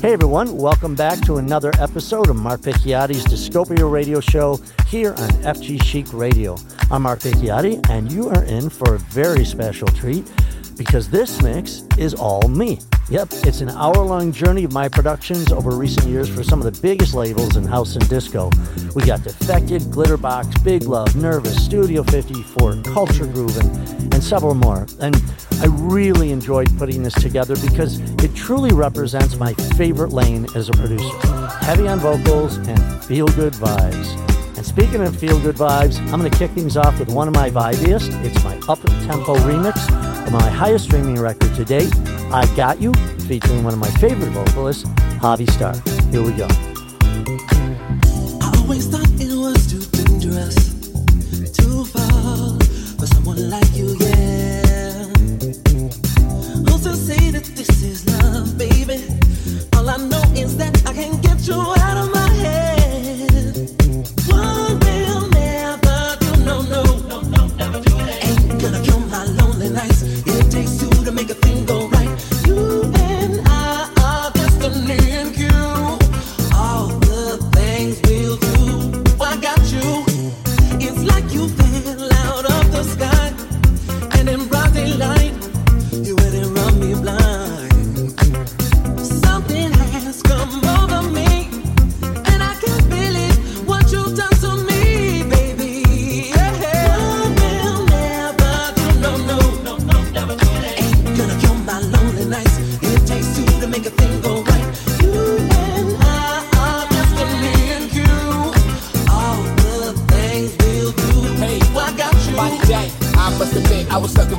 Hey everyone, welcome back to another episode of Mark Picchiotti's Discopia Radio Show here on FG Chic Radio. I'm Mark Picchiotti, and you are in for a very special treat because this mix is all me. Yep, it's an hour long journey of my productions over recent years for some of the biggest labels in house and disco. We got Defected, Glitterbox, Big Love, Nervous, Studio 54, Culture Groove, and, and several more. And I really enjoyed putting this together because it truly represents my favorite lane as a producer heavy on vocals and feel good vibes. And speaking of feel good vibes, I'm going to kick things off with one of my vibiest. It's my up tempo remix of my highest streaming record to date, I Got You, featuring one of my favorite vocalists, Javi Star. Here we go. I always thought it was too dangerous to fall for someone like you, yeah to say that this is love, baby.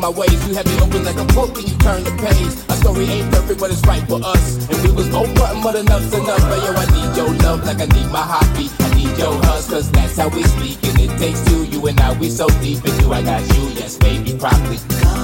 My ways. You had me open like a book and you turn the page. A story ain't perfect, but it's right for us. And we was both button, but enough's enough. But yo, I need your love like I need my heartbeat. I need your hugs, cause that's how we speak. And it takes two, you and I, we so deep into I got you, yes, baby, properly.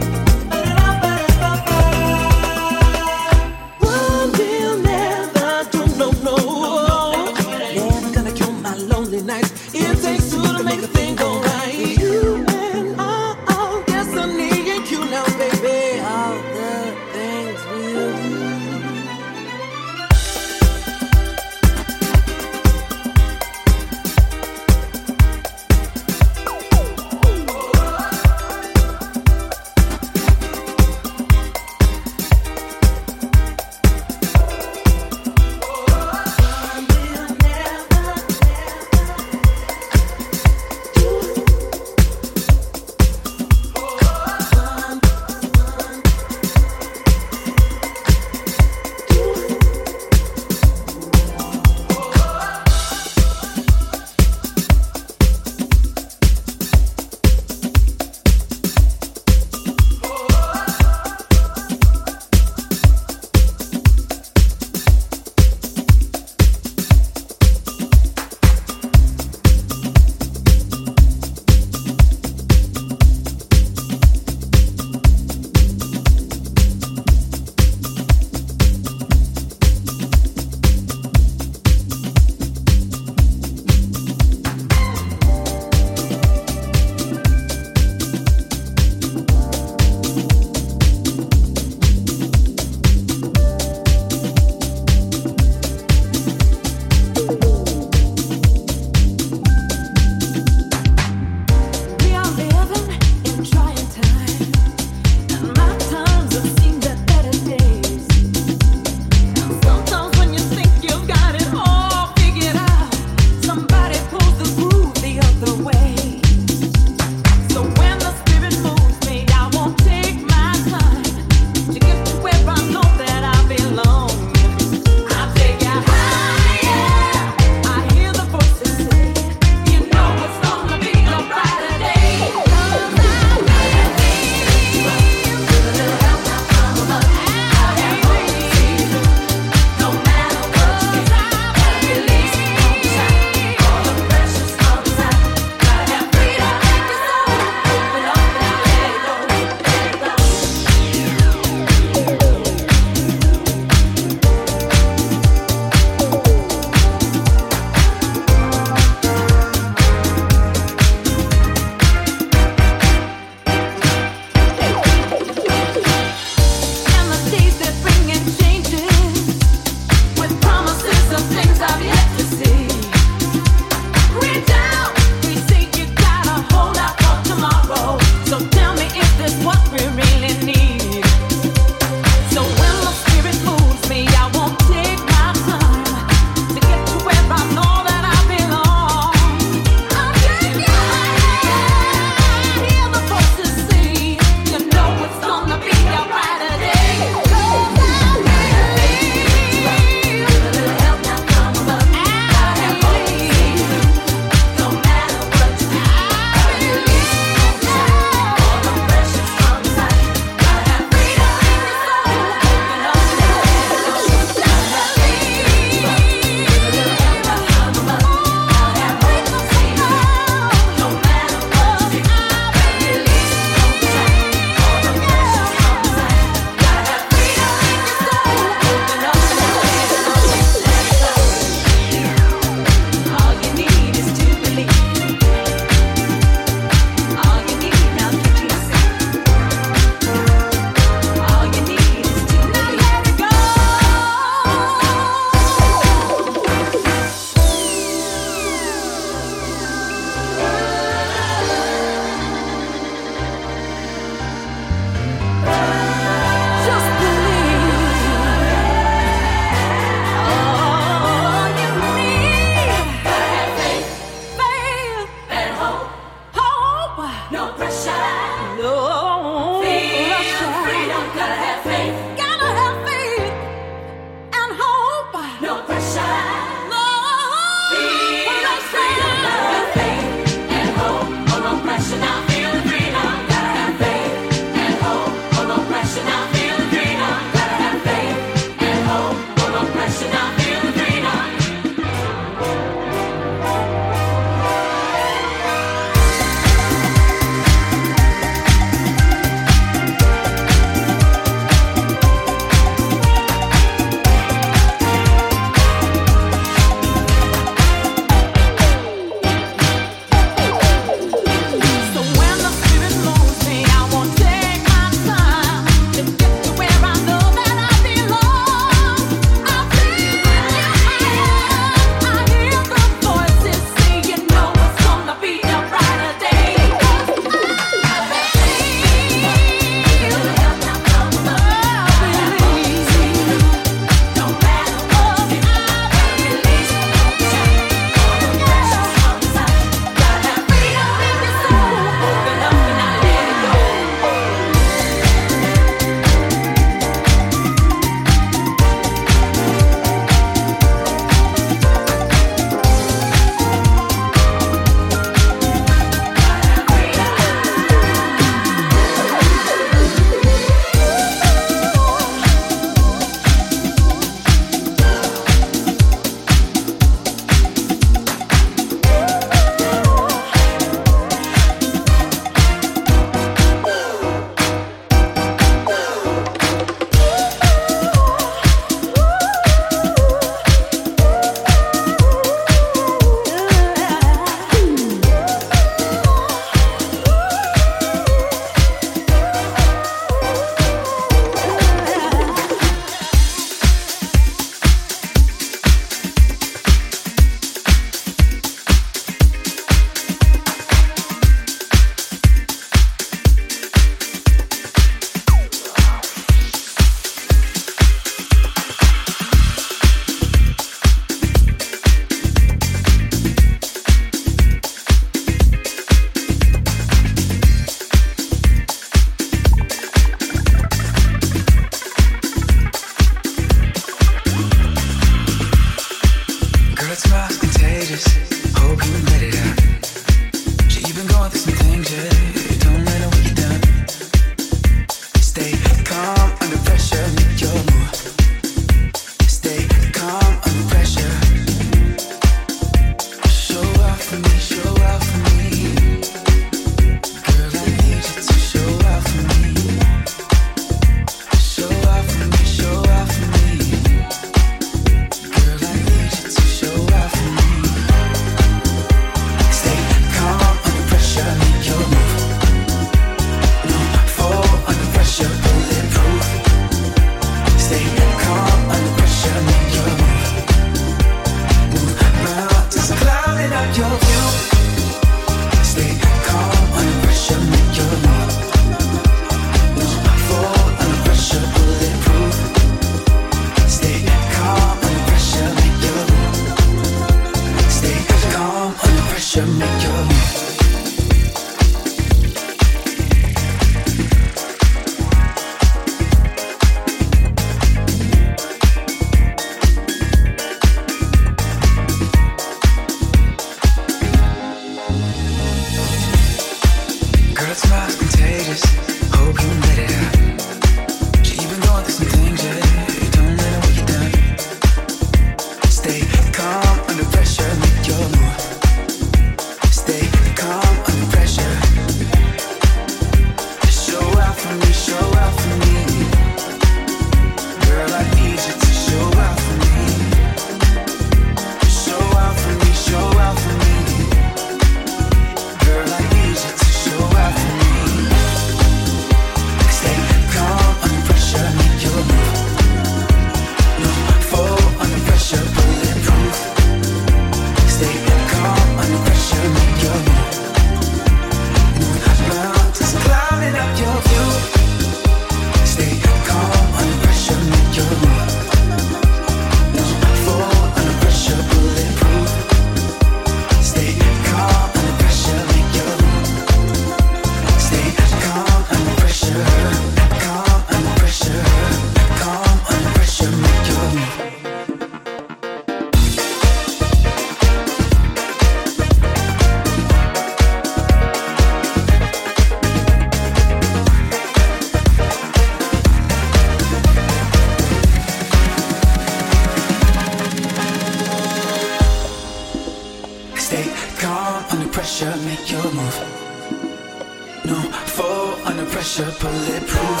No fall under pressure, bulletproof.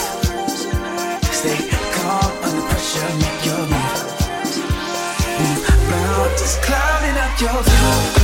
Stay calm under pressure, make your move. Mm, move, mount is clouding up your view.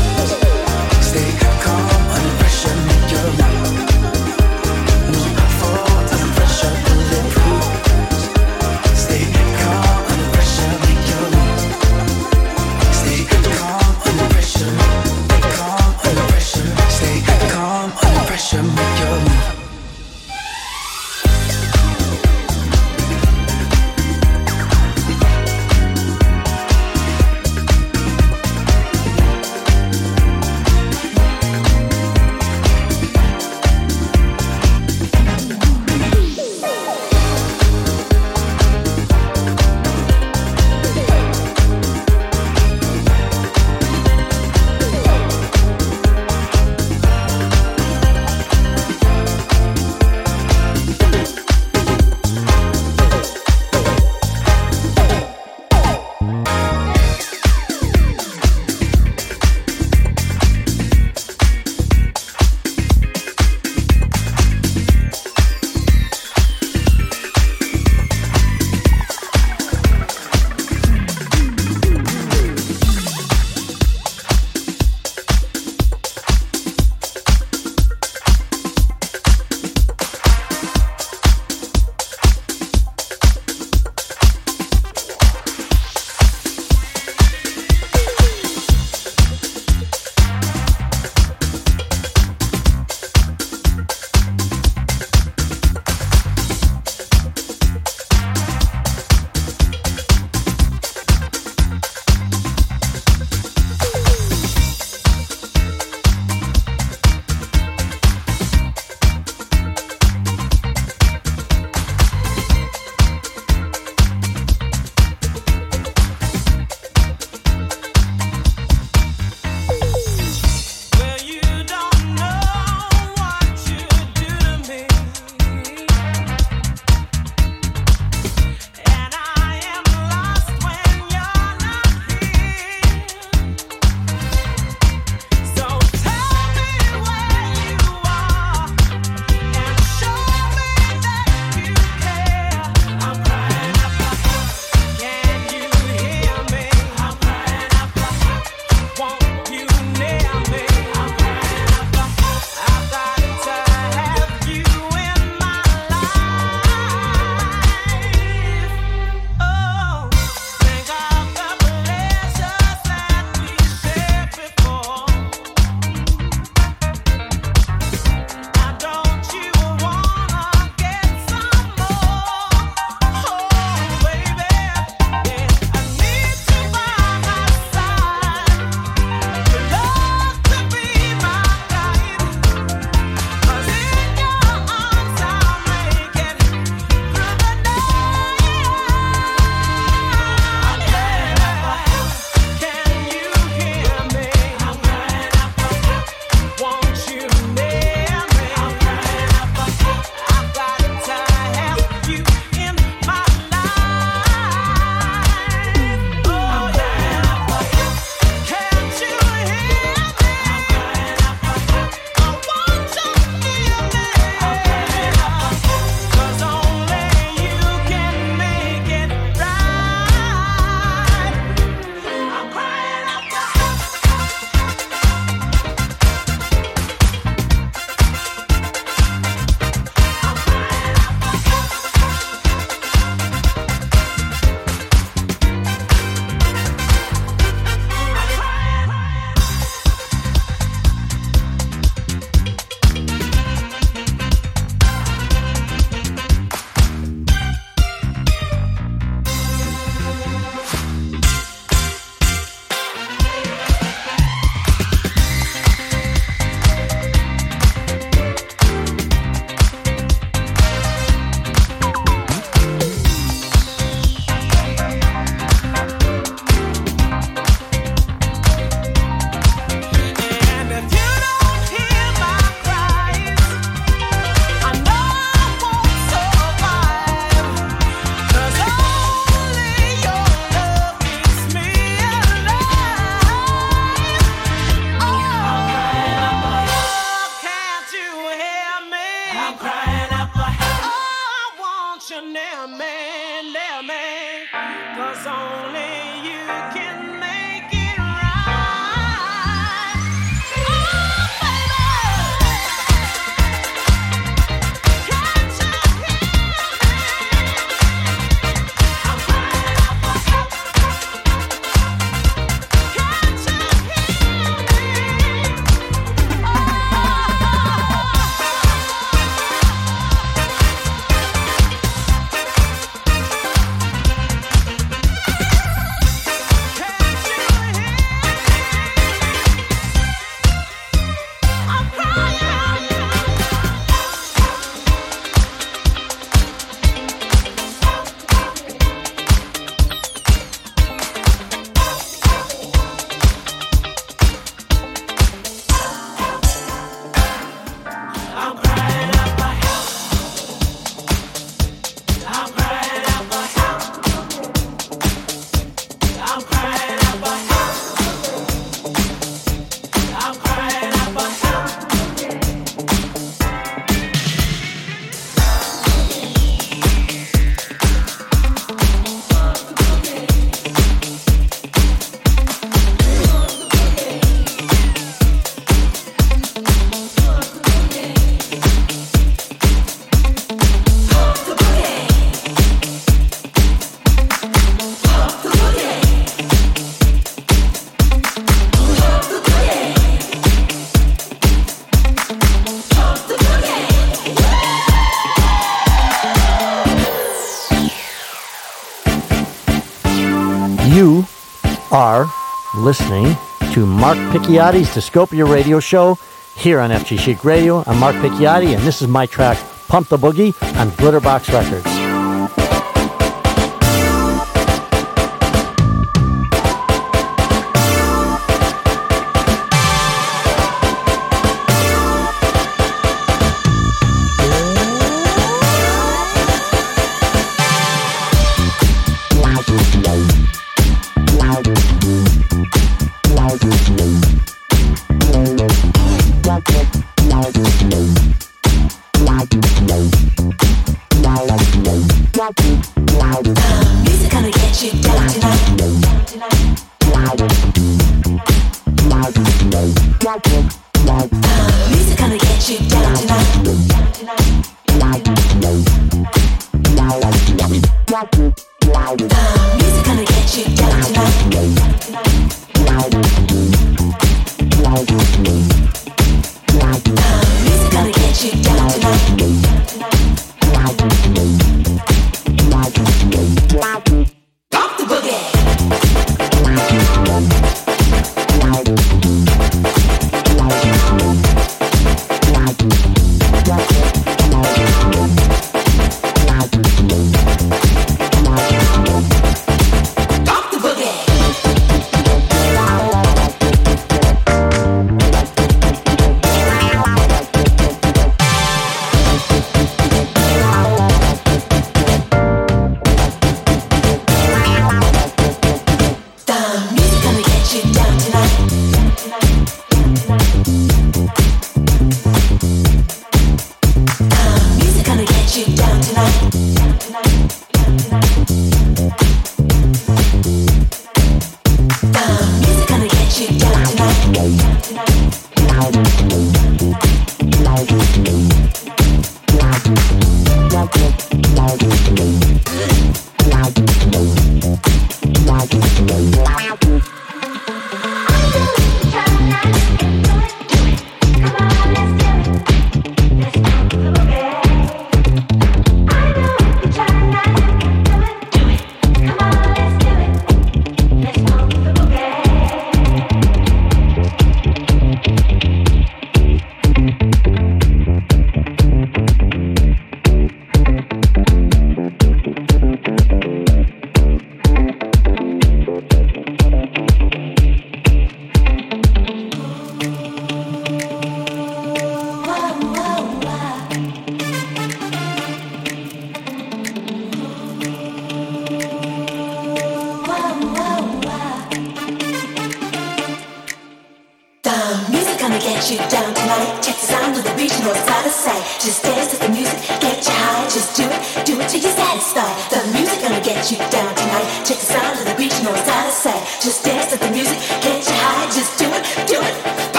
Listening to Mark Picchiotti's Discopia Radio Show here on FG Chic Radio. I'm Mark Picchiotti, and this is my track, Pump the Boogie, on Glitterbox Records. You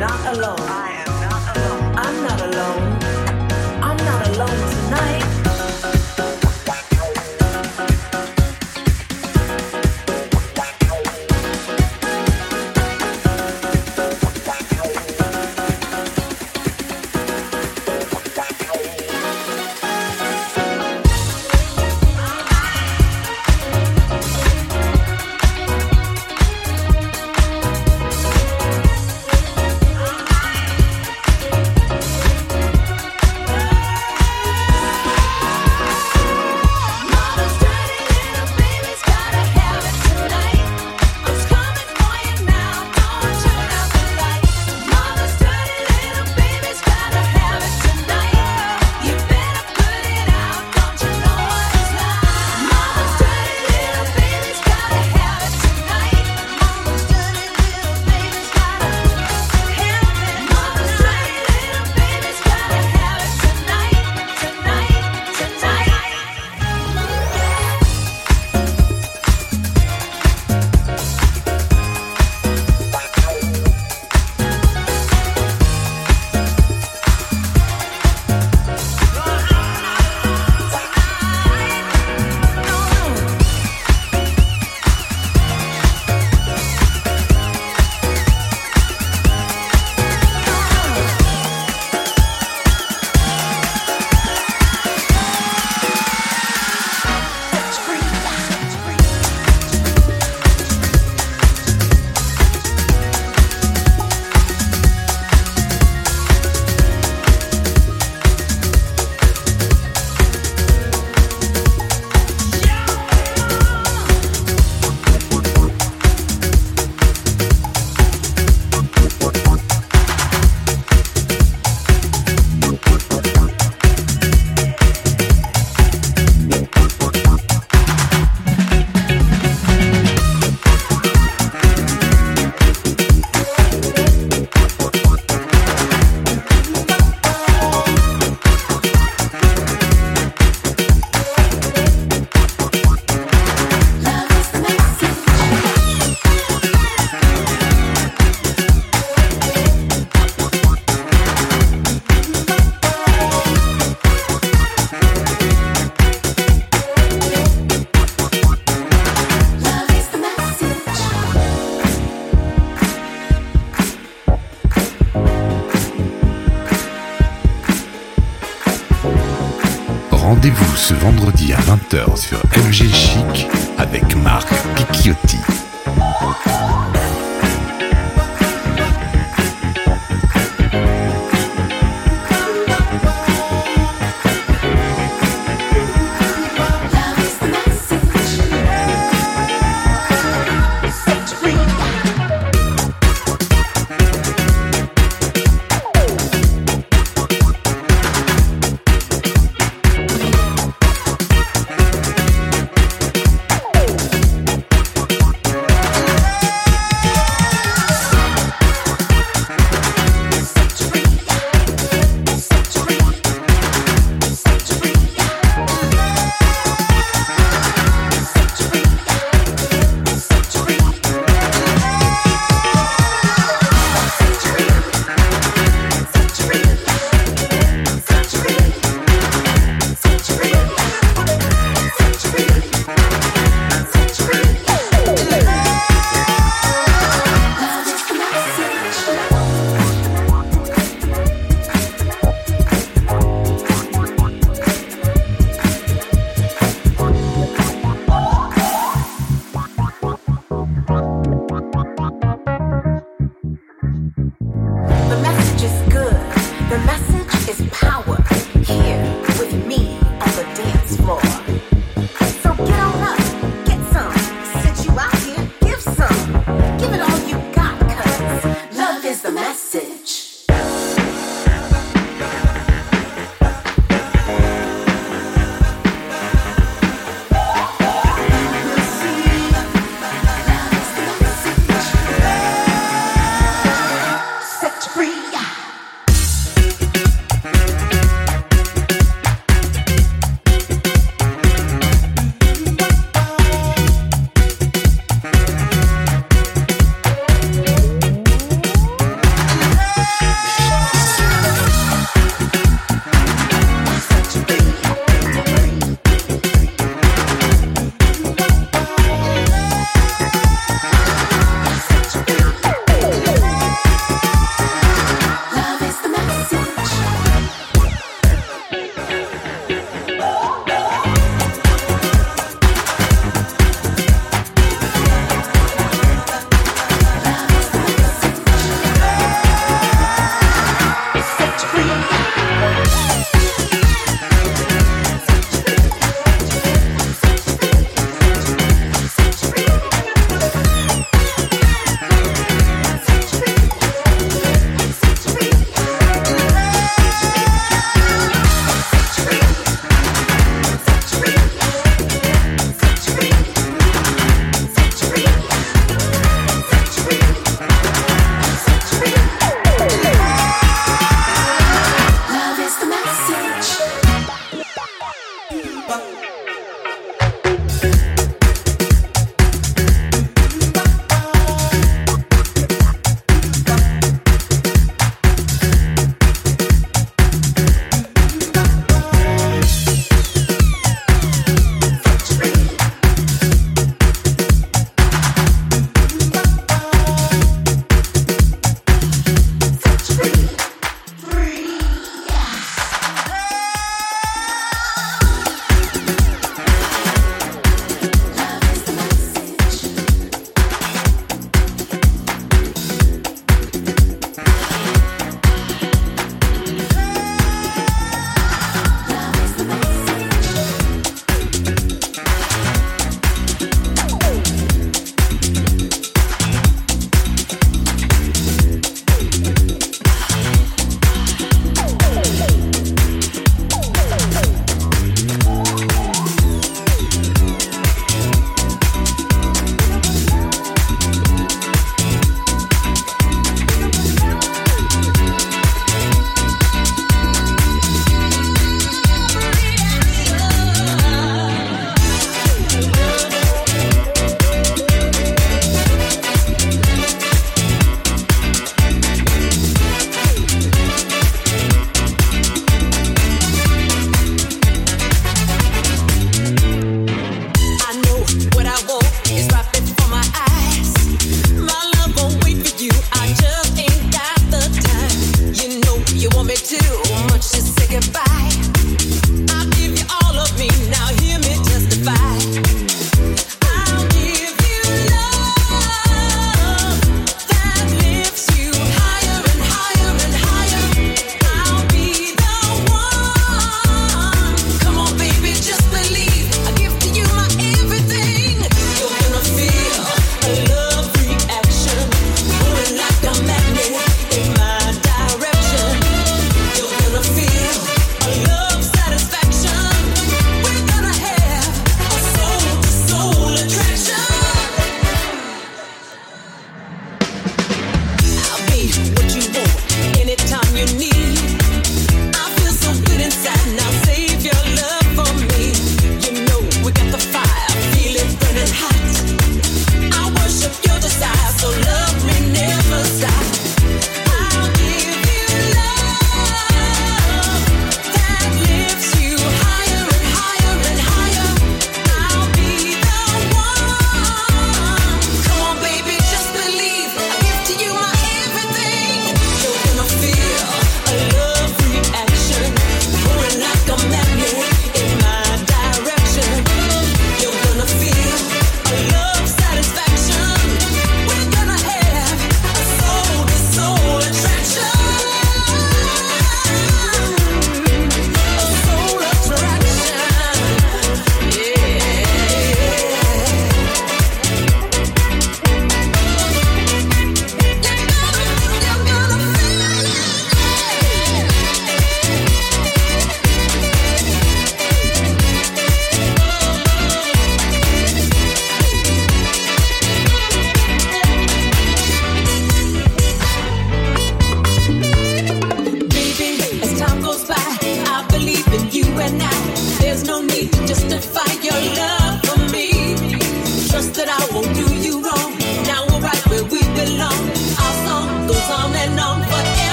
not alone tonight.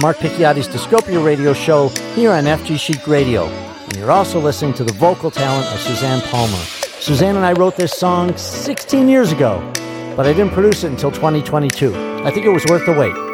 Mark Picchiotti's Discopia radio show here on FG Chic Radio. And you're also listening to the vocal talent of Suzanne Palmer. Suzanne and I wrote this song 16 years ago, but I didn't produce it until 2022. I think it was worth the wait.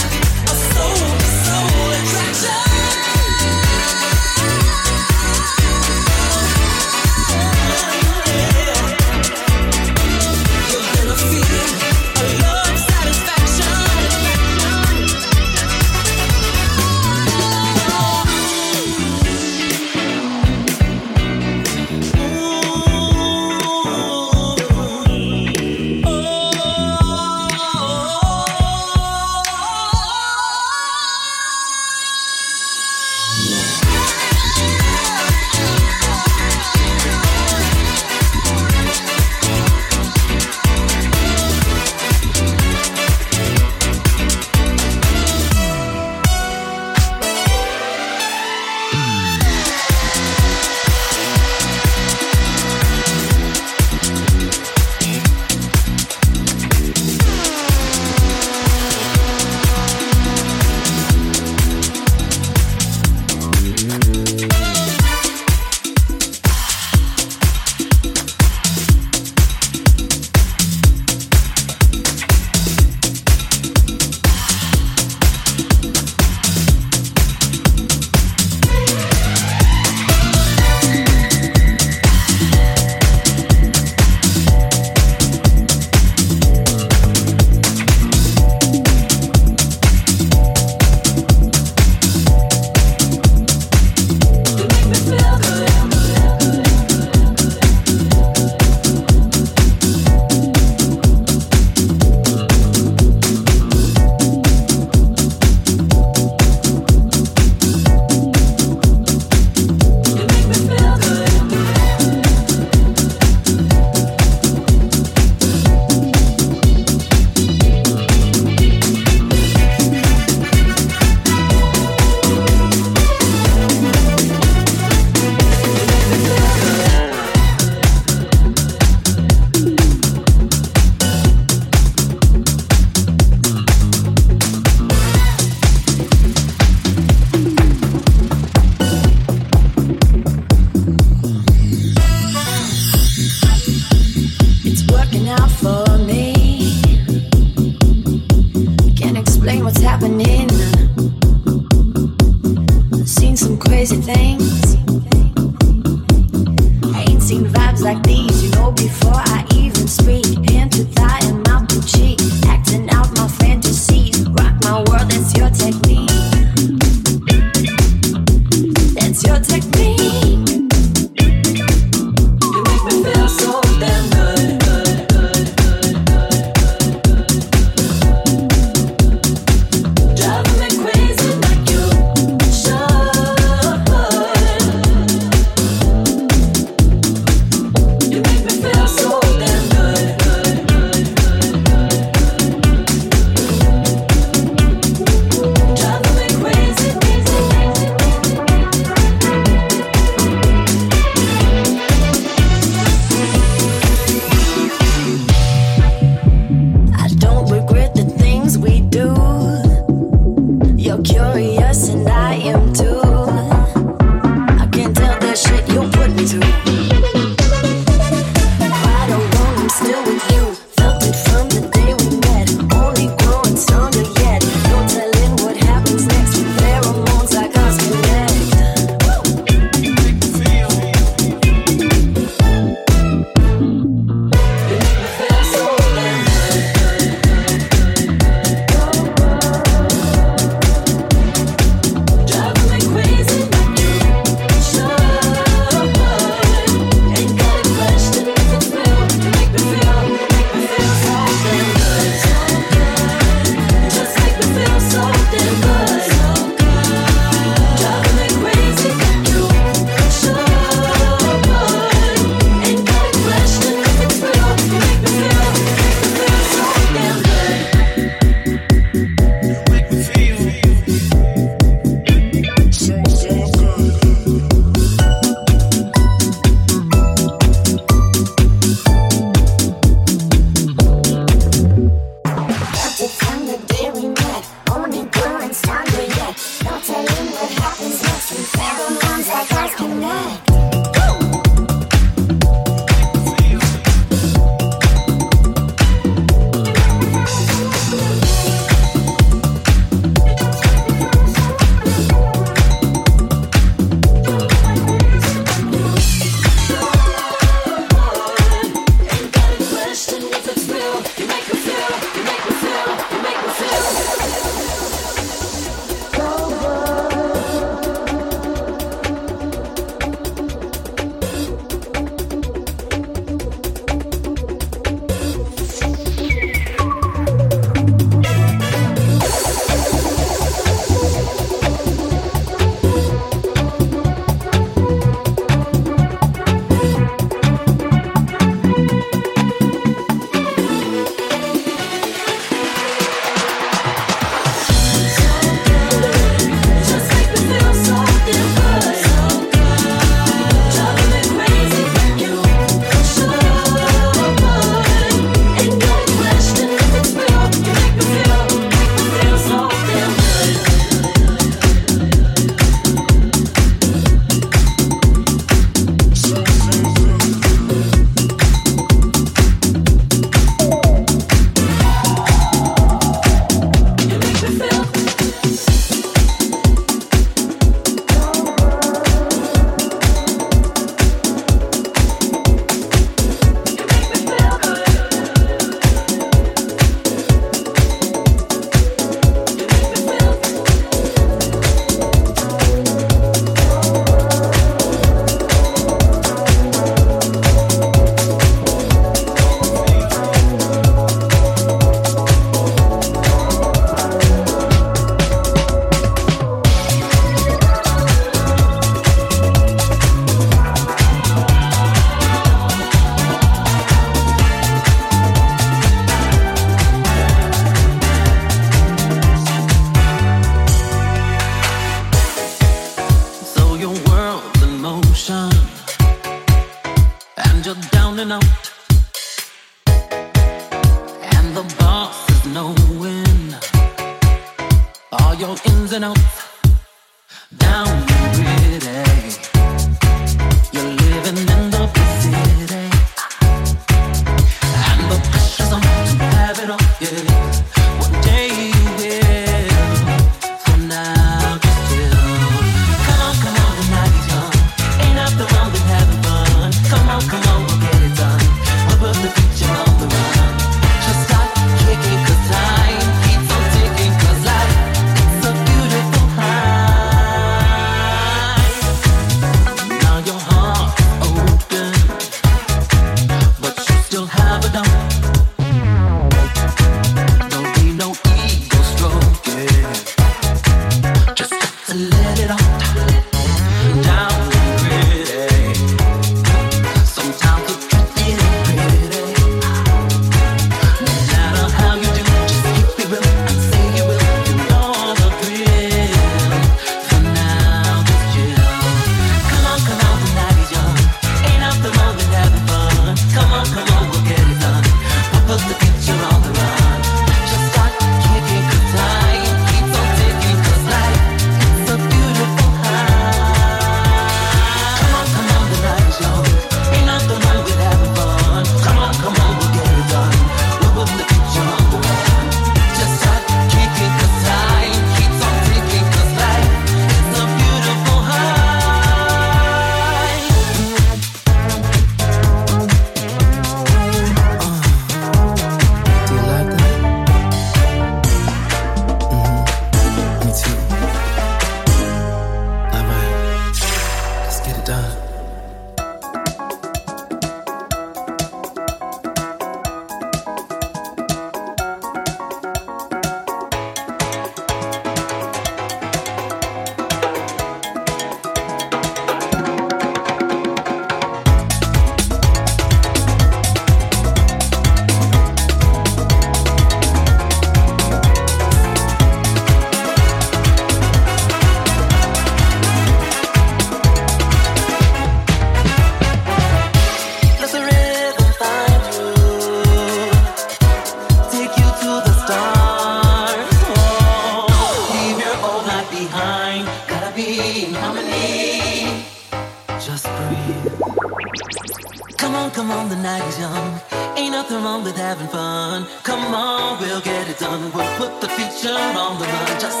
nothing wrong, the night is young. Ain't nothing wrong with having fun. Come on, we'll get it done. We'll put the future on the run. Just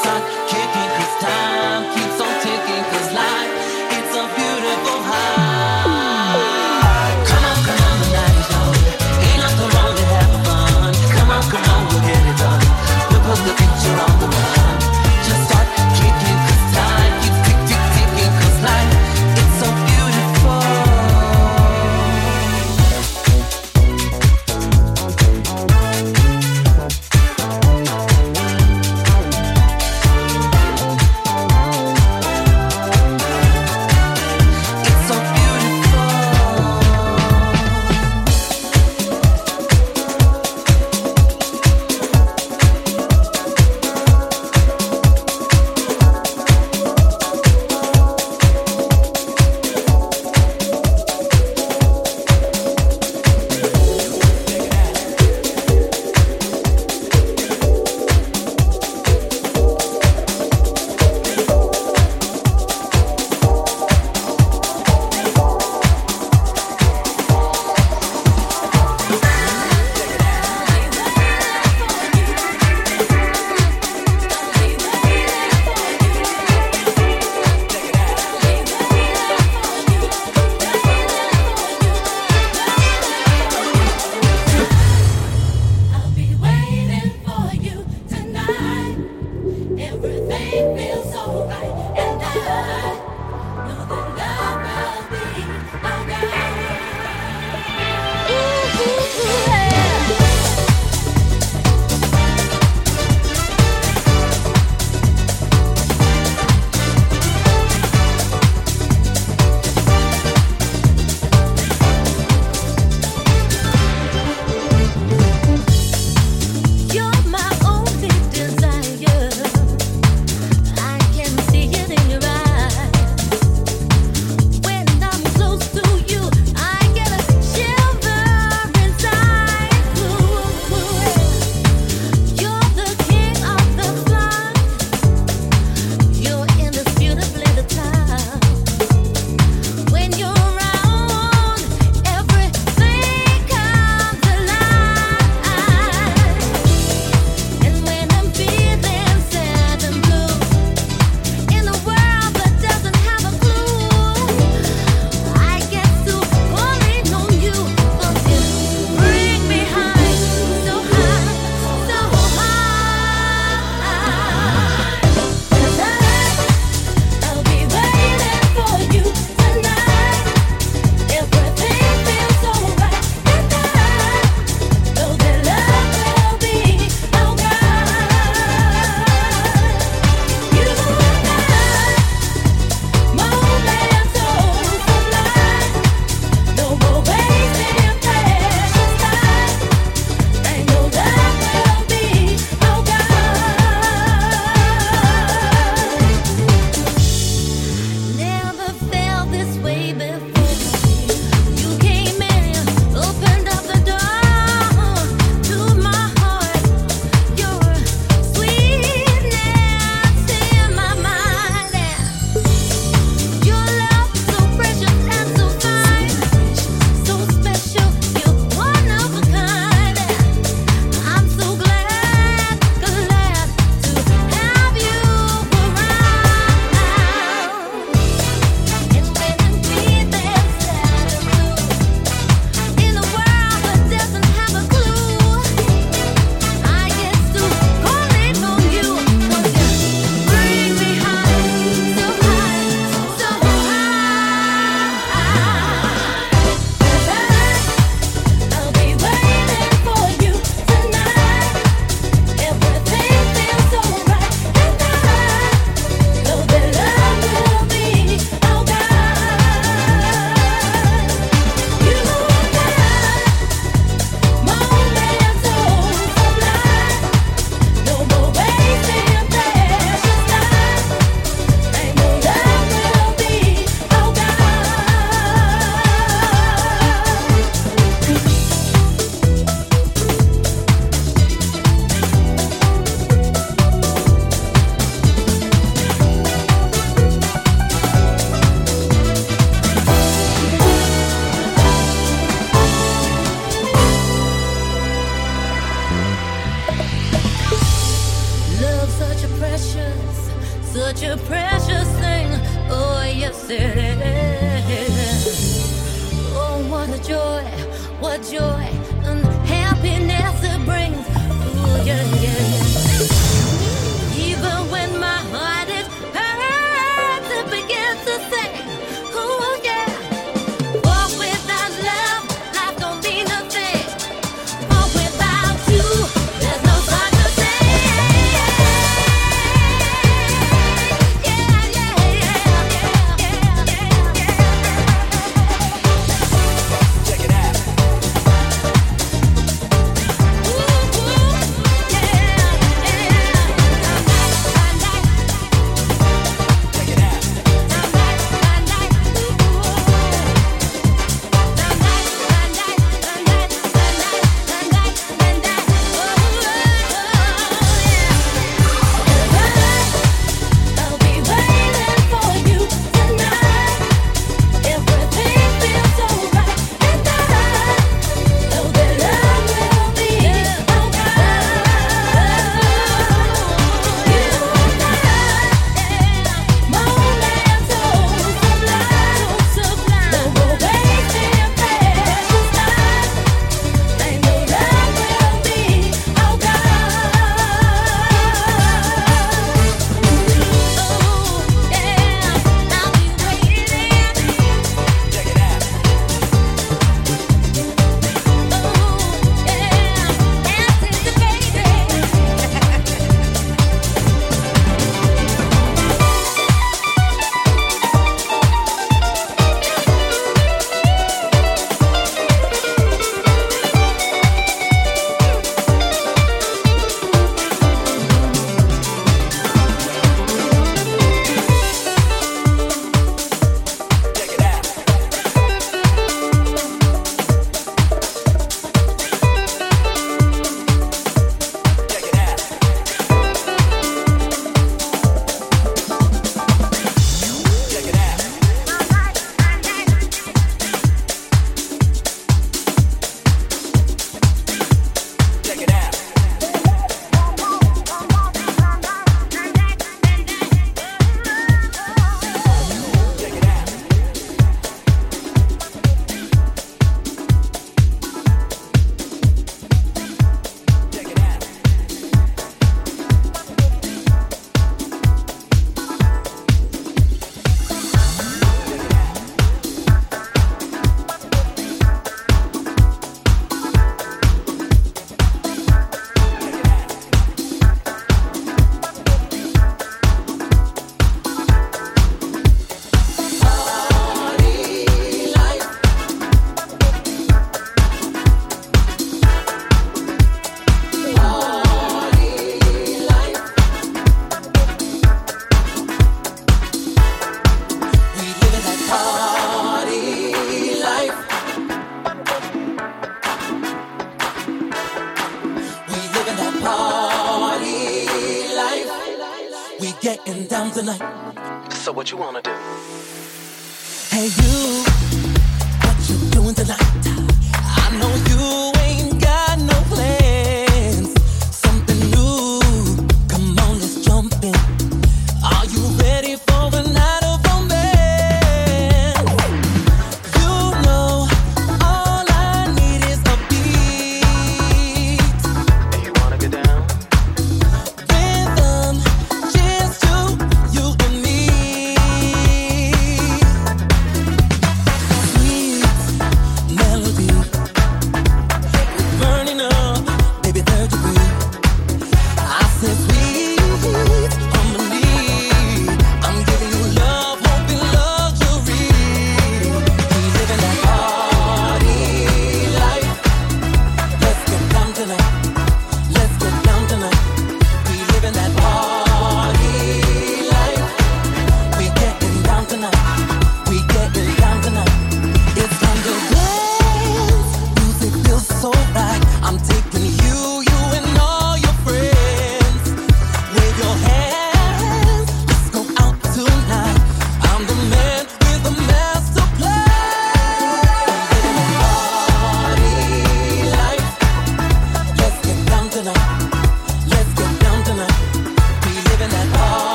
start kicking, cause time keeps on ticking, cause life, it's a beautiful high. Come on, we'll get it done. We'll put the picture on the wall. Yeah.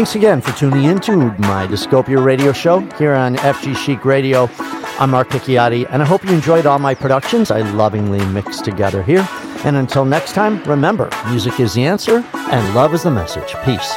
Thanks again for tuning in to my Discopia radio show here on FG Chic Radio. I'm Mark Picchiotti, and I hope you enjoyed all my productions I lovingly mixed together here. And until next time, remember music is the answer, and love is the message. Peace.